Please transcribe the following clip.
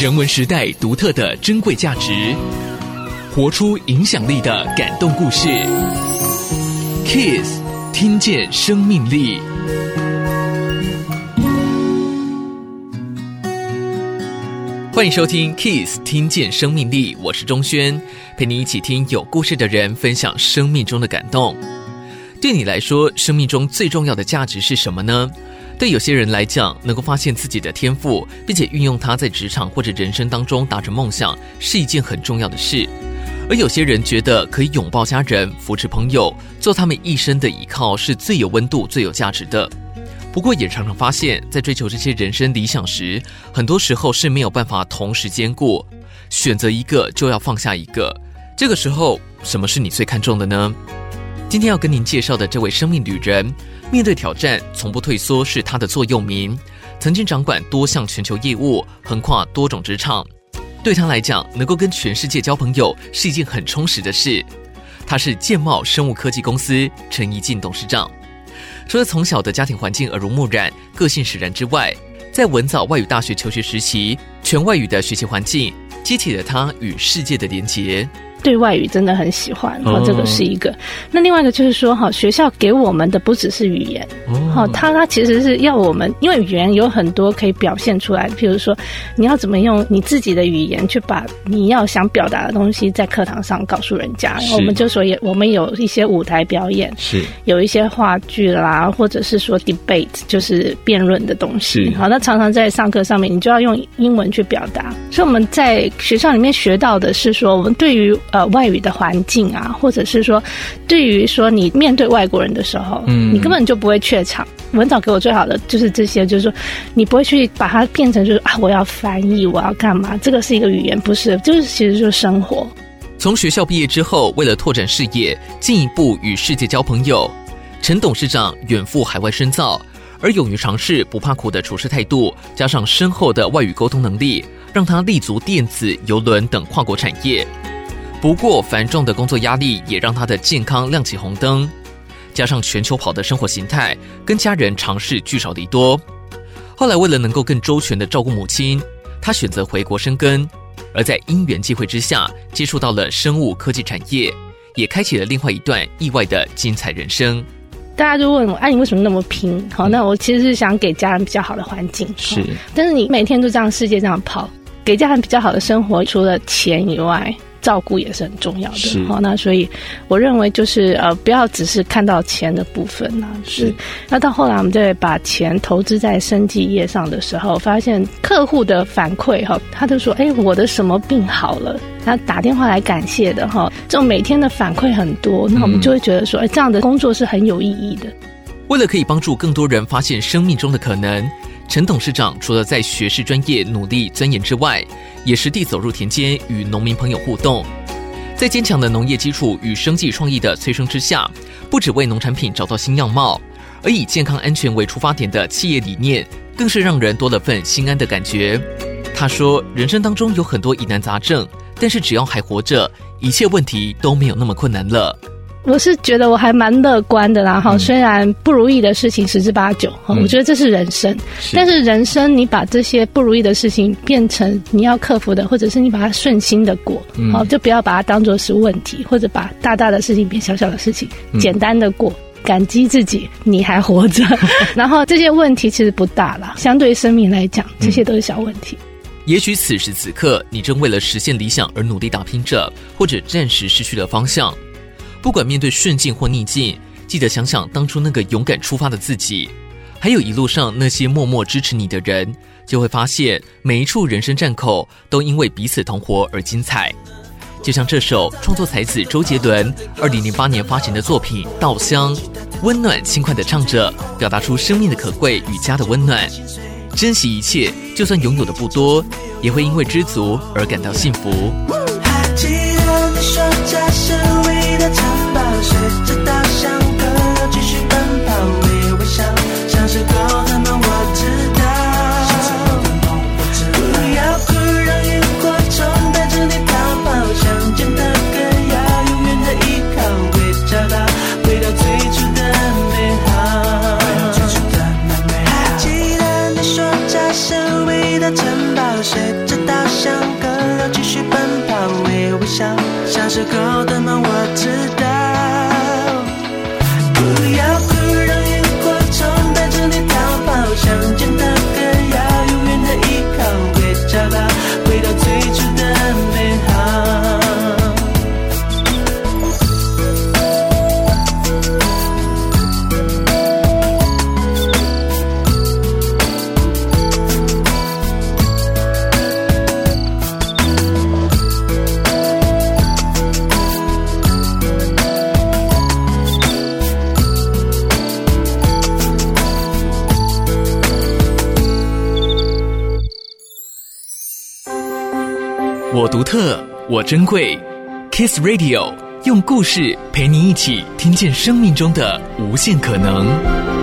人文时代独特的珍贵价值，活出影响力的感动故事。Kiss 听见生命力。欢迎收听 Kiss 听见生命力，我是钟轩，陪你一起听有故事的人分享生命中的感动。对你来说，生命中最重要的价值是什么呢？对有些人来讲，能够发现自己的天赋，并且运用它在职场或者人生当中达成梦想，是一件很重要的事；而有些人觉得可以拥抱家人、扶持朋友，做他们一生的依靠，是最有温度、最有价值的。不过，也常常发现，在追求这些人生理想时，很多时候是没有办法同时兼顾，选择一个就要放下一个。这个时候，什么是你最看重的呢？今天要跟您介绍的这位生命旅人，面对挑战从不退缩是他的座右铭。曾经掌管多项全球业务，横跨多种职场，对他来讲，能够跟全世界交朋友是一件很充实的事。他是健茂生物科技公司陈怡静董事长。除了从小的家庭环境耳濡目染、个性使然之外，在文藻外语大学求学时期，全外语的学习环境激起了他与世界的连结。对外语真的很喜欢，哈，这个是一个。那另外一个就是说，哈，学校给我们的不只是语言，好，它它其实是要我们，因为语言有很多可以表现出来，譬如说，你要怎么用你自己的语言去把你要想表达的东西在课堂上告诉人家。我们就说也，我们有一些舞台表演，是有一些话剧啦，或者是说 debate，就是辩论的东西。好，那常常在上课上面，你就要用英文去表达。所以我们在学校里面学到的是说，我们对于呃，外语的环境啊，或者是说，对于说你面对外国人的时候，嗯，你根本就不会怯场。文藻给我最好的就是这些，就是说，你不会去把它变成就是啊，我要翻译，我要干嘛？这个是一个语言，不是，就是其实就是生活。从学校毕业之后，为了拓展事业，进一步与世界交朋友，陈董事长远赴海外深造，而勇于尝试、不怕苦的处事态度，加上深厚的外语沟通能力，让他立足电子、邮轮等跨国产业。不过，繁重的工作压力也让他的健康亮起红灯，加上全球跑的生活形态，跟家人尝试聚少离多。后来，为了能够更周全的照顾母亲，他选择回国生根。而在因缘际会之下，接触到了生物科技产业，也开启了另外一段意外的精彩人生。大家就问我：“哎，你为什么那么拼？”好，那我其实是想给家人比较好的环境。是，但是你每天都这样世界这样跑，给家人比较好的生活，除了钱以外。照顾也是很重要的，好，那所以我认为就是呃，不要只是看到钱的部分呐。是，那到后来我们再把钱投资在生计业上的时候，发现客户的反馈哈，他就说：“哎，我的什么病好了？”他打电话来感谢的哈，这种每天的反馈很多，那我们就会觉得说：“哎，这样的工作是很有意义的。”为了可以帮助更多人发现生命中的可能。陈董事长除了在学士专业努力钻研之外，也实地走入田间与农民朋友互动，在坚强的农业基础与生技创意的催生之下，不只为农产品找到新样貌，而以健康安全为出发点的企业理念，更是让人多了份心安的感觉。他说：“人生当中有很多疑难杂症，但是只要还活着，一切问题都没有那么困难了。”我是觉得我还蛮乐观的啦，哈，虽然不如意的事情十之八九，哈，我觉得这是人生。但是人生，你把这些不如意的事情变成你要克服的，或者是你把它顺心的过，好，就不要把它当做是问题，或者把大大的事情变小小的事情，简单的过，感激自己你还活着，然后这些问题其实不大啦，相对于生命来讲，这些都是小问题。也许此时此刻，你正为了实现理想而努力打拼着，或者暂时失去了方向。不管面对顺境或逆境，记得想想当初那个勇敢出发的自己，还有一路上那些默默支持你的人，就会发现每一处人生站口都因为彼此同活而精彩。就像这首创作才子周杰伦二零零八年发行的作品《稻香》，温暖轻快地唱着，表达出生命的可贵与家的温暖。珍惜一切，就算拥有的不多，也会因为知足而感到幸福。小时候的梦我我独特，我珍贵。Kiss Radio 用故事陪你一起听见生命中的无限可能。